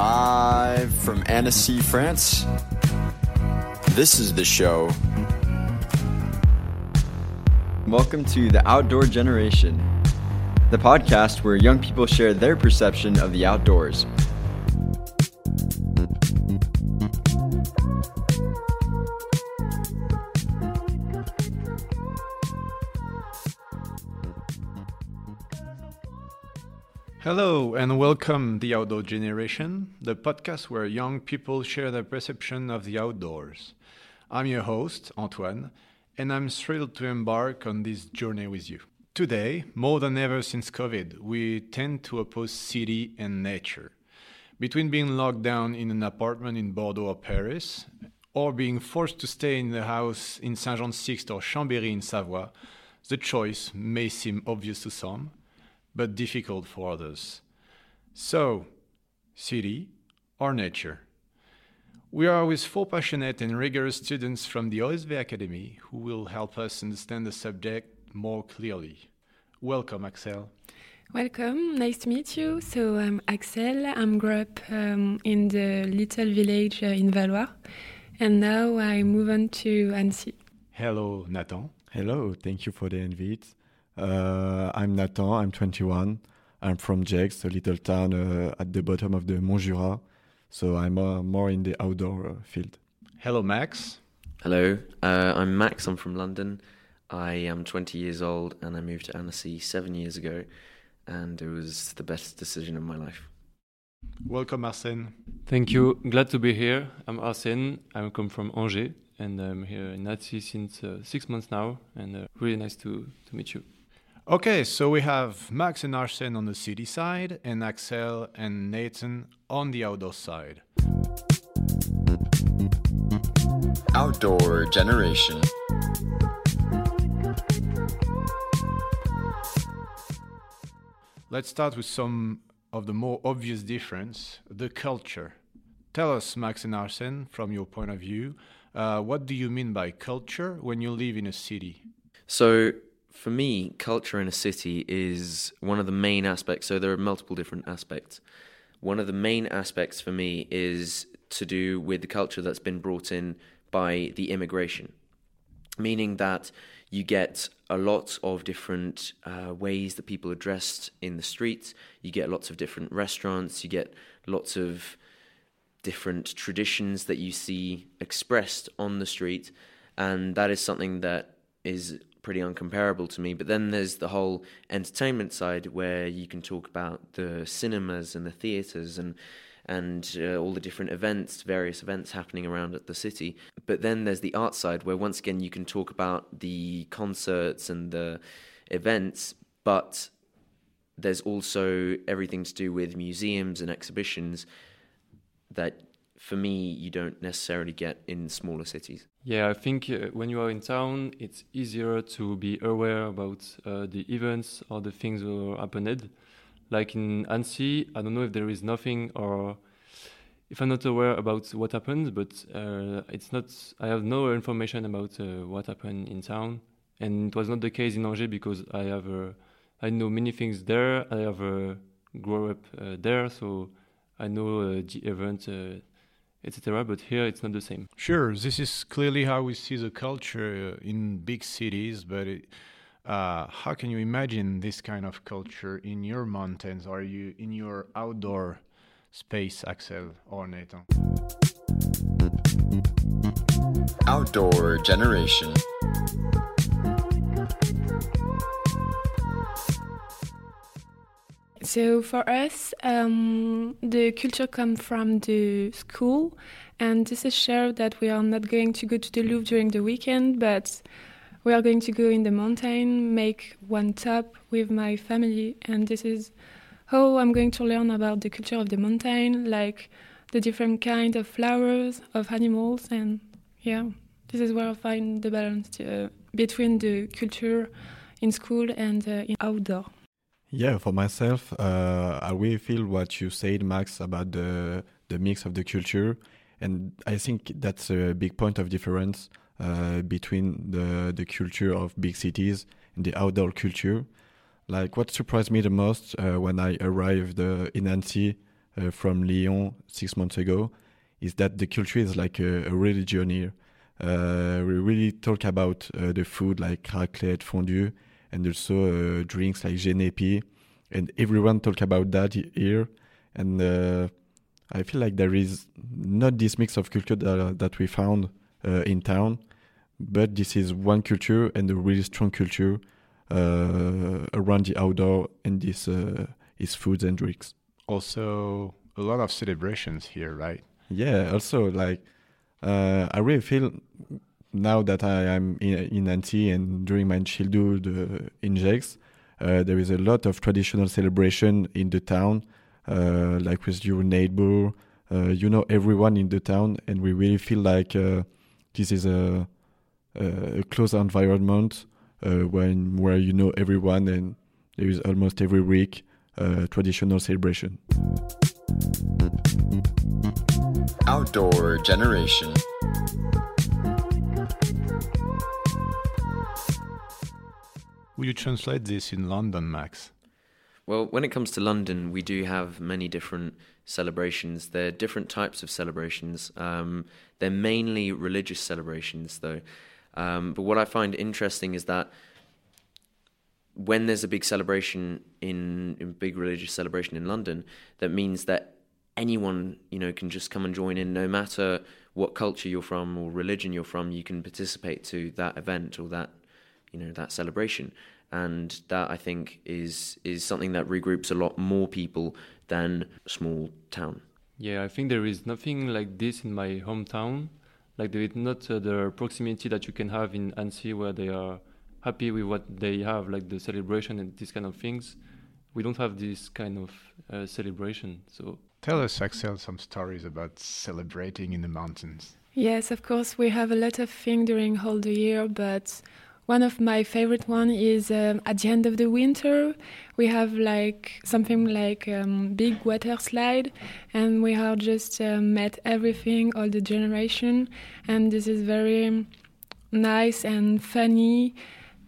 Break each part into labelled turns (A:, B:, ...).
A: Live from Annecy, France. This is the show. Welcome to The Outdoor Generation, the podcast where young people share their perception of the outdoors.
B: Hello and welcome the Outdoor Generation, the podcast where young people share their perception of the outdoors. I'm your host, Antoine, and I'm thrilled to embark on this journey with you. Today, more than ever since COVID, we tend to oppose city and nature. Between being locked down in an apartment in Bordeaux or Paris, or being forced to stay in the house in Saint Jean Sixte or Chambéry in Savoie, the choice may seem obvious to some, but difficult for others. So, city or nature? We are with four passionate and rigorous students from the OSV Academy who will help us understand the subject more clearly. Welcome, Axelle.
C: Welcome, nice to meet you. So I'm Axelle. I'm grew up um, in the little village uh, in Valois, and now I move on to Annecy.
B: Hello, Nathan.
D: Hello, thank you for the invite. Uh, I'm Nathan, I'm 21. I'm from Gex, a little town uh, at the bottom of the Mont Jura. So I'm uh, more in the outdoor uh, field.
B: Hello, Max.
E: Hello, uh, I'm Max. I'm from London. I am 20 years old and I moved to Annecy seven years ago, and it was the best decision of my life.
B: Welcome, Arsène.
F: Thank you. Glad to be here. I'm Arsène. I come from Angers and I'm here in Annecy since uh, six months now, and uh, really nice to, to meet you.
B: Okay, so we have Max and Arsène on the city side, and Axelle and Nathan on the outdoor side.
A: Outdoor Generation.
B: Let's start with some of the more obvious difference the culture. Tell us, Max and Arsène, from your point of view, uh, what do you mean by culture when you live in a city?
E: So, for me, culture in a city is one of the main aspects. So, there are multiple different aspects. One of the main aspects for me is to do with the culture that's been brought in by the immigration, meaning that you get a lot of different uh, ways that people are dressed in the streets. You get lots of different restaurants. You get lots of different traditions that you see expressed on the street. And that is something that is pretty uncomparable to me. But then there's the whole entertainment side where you can talk about the cinemas and the theatres and and uh, all the different events, various events happening around at the city. But then there's the art side where once again you can talk about the concerts and the events, but there's also everything to do with museums and exhibitions that for me you don't necessarily get in smaller cities.
F: Yeah, I think uh, when you are in town, it's easier to be aware about uh, the events or the things that happened. Like in Annecy, I don't know if there is nothing or if I'm not aware about what happened, but uh, it's not. I have no information about uh, what happened in town, and it was not the case in Angers because I have uh, I know many things there. I have uh, grown up there, so I know the event, etc. But here it's not the same.
B: Sure, this is clearly how we see the culture uh, in big cities, but it, uh, how can you imagine this kind of culture in your mountains? Are you in your outdoor space, Axelle or Nathan?
A: Outdoor Generation.
C: So for us, um, the culture comes from the school, and this is sure that we are not going to go to the Louvre during the weekend, but we are going to go in the mountain, make one top with my family, and this is how I'm going to learn about the culture of the mountain, like the different kind of flowers, of animals, and yeah, this is where I find the balance uh, between the culture in school and uh, in outdoor.
D: Yeah, for myself, uh, I really feel what you said, Max, about the the mix of the culture, and I think that's a big point of difference uh, between the the culture of big cities and the outdoor culture. Like what surprised me the most uh, when I arrived uh, in Annecy uh, from Lyon six months ago is that the culture is like a, a religion here. Uh, we really talk about the food like raclette, fondue, and also uh, drinks like genepi, and everyone talk about that here. And uh, I feel like there is not this mix of culture that, that we found uh, in town, but this is one culture and a really strong culture uh, around the outdoor and this is foods and drinks.
B: Also, a lot of celebrations here, right?
D: Yeah. Also, like uh, I really feel now that I am in, in Annecy and during my childhood uh, in Gex, uh, there is a lot of traditional celebration in the town, uh, like with your neighbor, uh, you know everyone in the town, and we really feel like uh, this is a, a close environment when where you know everyone and there is almost every week traditional celebration.
A: Outdoor Generation.
B: Will you translate this in London, Max?
E: Well, when it comes to London, we do have many different celebrations. They're different types of celebrations. Um, they're mainly religious celebrations, though. Um, but what I find interesting is that when there's a big celebration in, a big religious celebration in London, that means that anyone you know can just come and join in, no matter what culture you're from or religion you're from. You can participate to that event or that you know that celebration, and that I think is is something that regroups a lot more people than a small town.
F: Yeah, I think there is nothing like this in my hometown. Like there is not uh, the proximity that you can have in Annecy, where they are happy with what they have, like the celebration and these kind of things. We don't have this kind of uh, celebration. So
B: tell us, Axelle, some stories about celebrating in the mountains.
C: Yes, of course, we have a lot of things during all the year, but one of my favorite one is um, at the end of the winter we have like something like um, big water slide and we have just uh, met everything all the generation and this is very nice and funny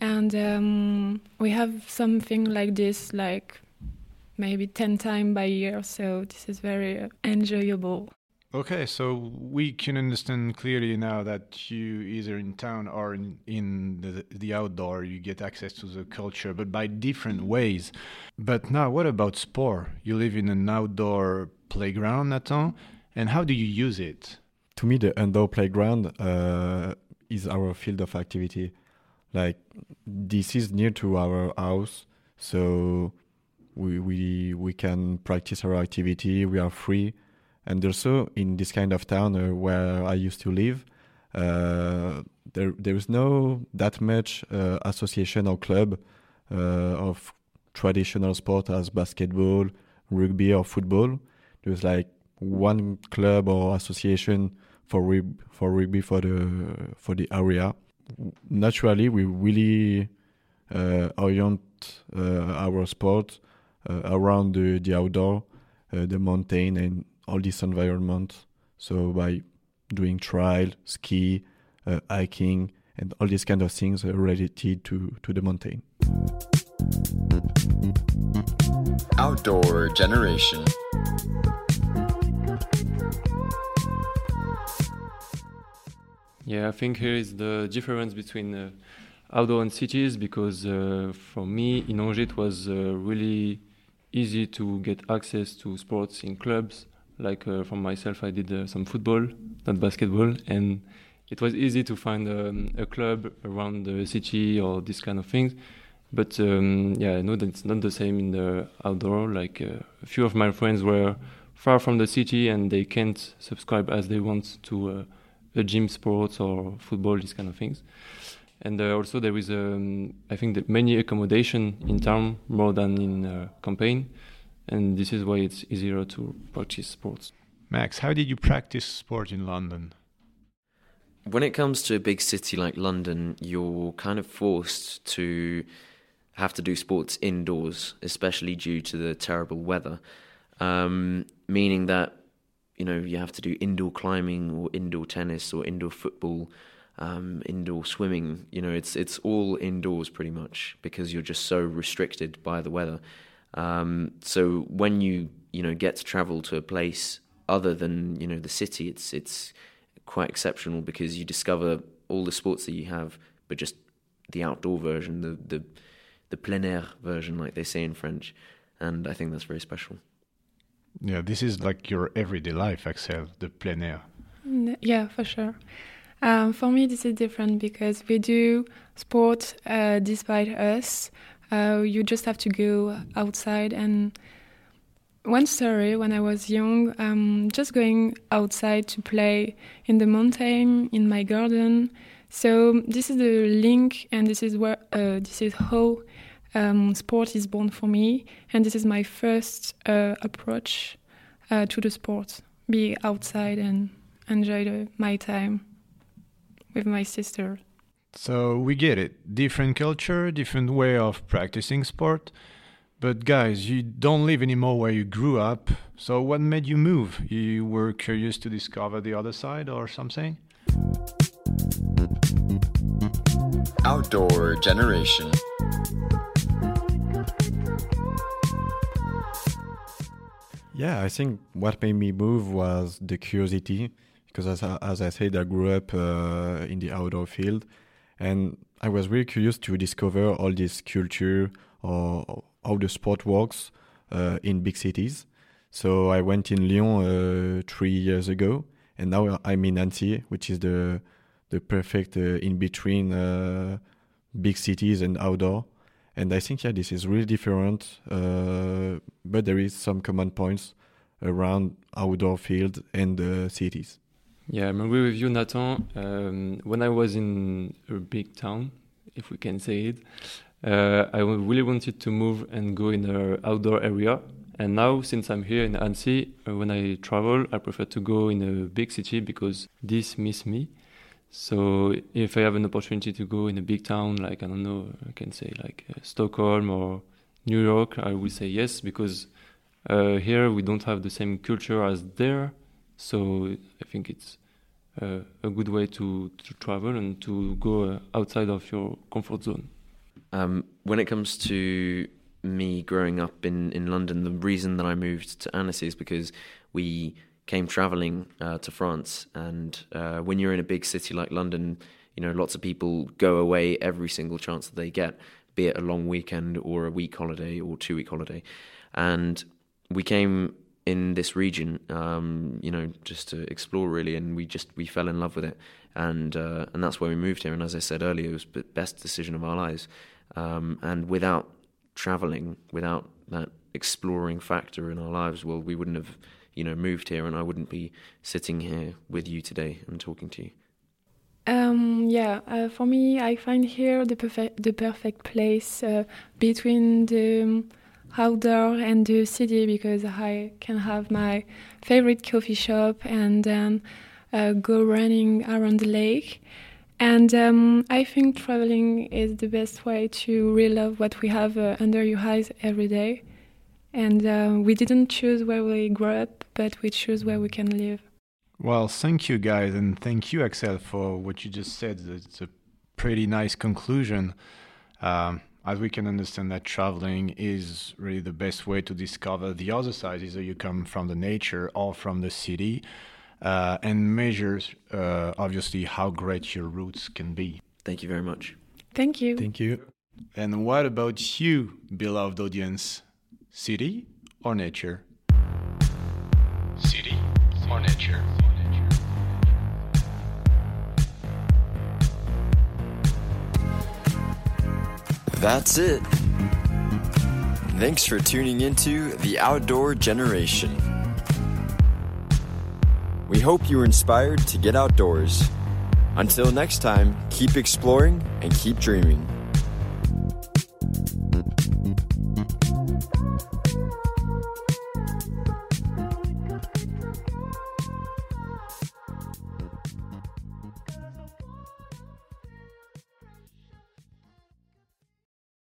C: and um, we have something like this like maybe 10 times by year so this is very enjoyable
B: okay so we can understand clearly now that you either in town or in, in the, the outdoor you get access to the culture but by different ways. But now what about sport? You live in an outdoor playground nathan and how do you use it?
D: To me the indoor playground uh, is our field of activity. Like this is near to our house so we we we can practice our activity. We are free and also in this kind of town uh, where i used to live uh, there there is no that much uh, association or club of traditional sport as basketball rugby or football. There's like one club or association for rug- for rugby for the for the area. Naturally we really uh, orient uh, our sport uh, around the, the outdoor, the mountain, and all this environment. So by doing trail, ski, hiking, and all these kind of things related to, to the mountain.
A: Outdoor Generation.
F: Yeah, I think here is the difference between uh, outdoor and cities because uh, for me in Angers it was uh, really easy to get access to sports in clubs. Like uh, for myself, I did uh, some football, not basketball, and it was easy to find um, a club around the city or this kind of things. But um, yeah, I know that it's not the same in the outdoor. Like uh, a few of my friends were far from the city and they can't subscribe as they want to a gym sports or football, these kind of things. And uh, also there is, um, I think, that many accommodation in town more than in uh, campaign, and this is why it's easier to practice sports.
B: Max, how did you practice sport in London?
E: When it comes to a big city like London, you're kind of forced to have to do sports indoors, especially due to the terrible weather. Um, meaning that you know you have to do indoor climbing or indoor tennis or indoor football um, indoor swimming you know it's it's all indoors pretty much because you're just so restricted by the weather um, so when you you know get to travel to a place other than you know the city, it's it's quite exceptional because you discover all the sports that you have, but just the outdoor version, the the the plein air version, like they say in French, and I think that's very special.
B: Yeah, this is like your everyday life, Axelle, the plein air.
C: Yeah, for sure. Um, for me, this is different because we do sport uh, despite us. Uh, you just have to go outside. And one story when I was young, um, just going outside to play in the mountain, in my garden. So this is the link, and this is where uh, this is how um, sport is born for me, and this is my first uh, approach uh, to the sport. Be outside and enjoy the, my time with my sister.
B: So we get it. Different culture, different way of practicing sport. But guys, you don't live anymore where you grew up. So what made you move? You were curious to discover the other side or something?
A: Outdoor generation.
D: Yeah, I think what made me move was the curiosity because, as I, as I said, I grew up uh, in the outdoor field, and I was really curious to discover all this culture or how the sport works uh, in big cities. So I went in Lyon uh, three years ago, and now I'm in Annecy, which is the the perfect uh, in between uh, big cities and outdoor. And I think yeah, this is really different, uh, but there is some common points around outdoor field and uh, cities.
F: Yeah, I'm agree with you, Nathan. Um, when I was in a big town, if we can say it, uh, I really wanted to move and go in an outdoor area. And now, since I'm here in Annecy, uh, when I travel, I prefer to go in a big city because this miss me. So if I have an opportunity to go in a big town, like I don't know, I can say like uh, Stockholm or New York, I will say yes because uh, here we don't have the same culture as there. So I think it's uh, a good way to, to travel and to go uh, outside of your comfort zone.
E: Um, when it comes to me growing up in, in London, the reason that I moved to Annecy is because we came traveling uh, to France. And uh, when you're in a big city like London, you know, lots of people go away every single chance that they get, be it a long weekend or a week holiday or two week holiday. And we came in this region, um, you know, just to explore really, and we just we fell in love with it, and uh, and that's why we moved here. And as I said earlier, it was the best decision of our lives. Um, and without traveling, without that exploring factor in our lives, well, we wouldn't have, you know, moved here, and I wouldn't be sitting here with you today and talking to you.
C: Um, yeah, uh, for me, I find here the perfect the perfect place uh, between the um, outdoor and the city because I can have my favorite coffee shop and then uh, go running around the lake. And um, I think traveling is the best way to really love what we have uh, under your eyes every day. And uh, we didn't choose where we grew up, but we choose where we can live.
B: Well, thank you guys, and thank you, Axelle, for what you just said. It's a pretty nice conclusion. Um, as we can understand that traveling is really the best way to discover the other side, either you come from the nature or from the city, uh, and measures uh, obviously how great your roots can be.
E: Thank you very much.
C: Thank you.
D: Thank you.
B: And what about you, beloved audience? City or nature? City or nature?
A: That's it. Thanks for tuning into The Outdoor Generation. We hope you were inspired to get outdoors. Until next time, keep exploring and keep dreaming.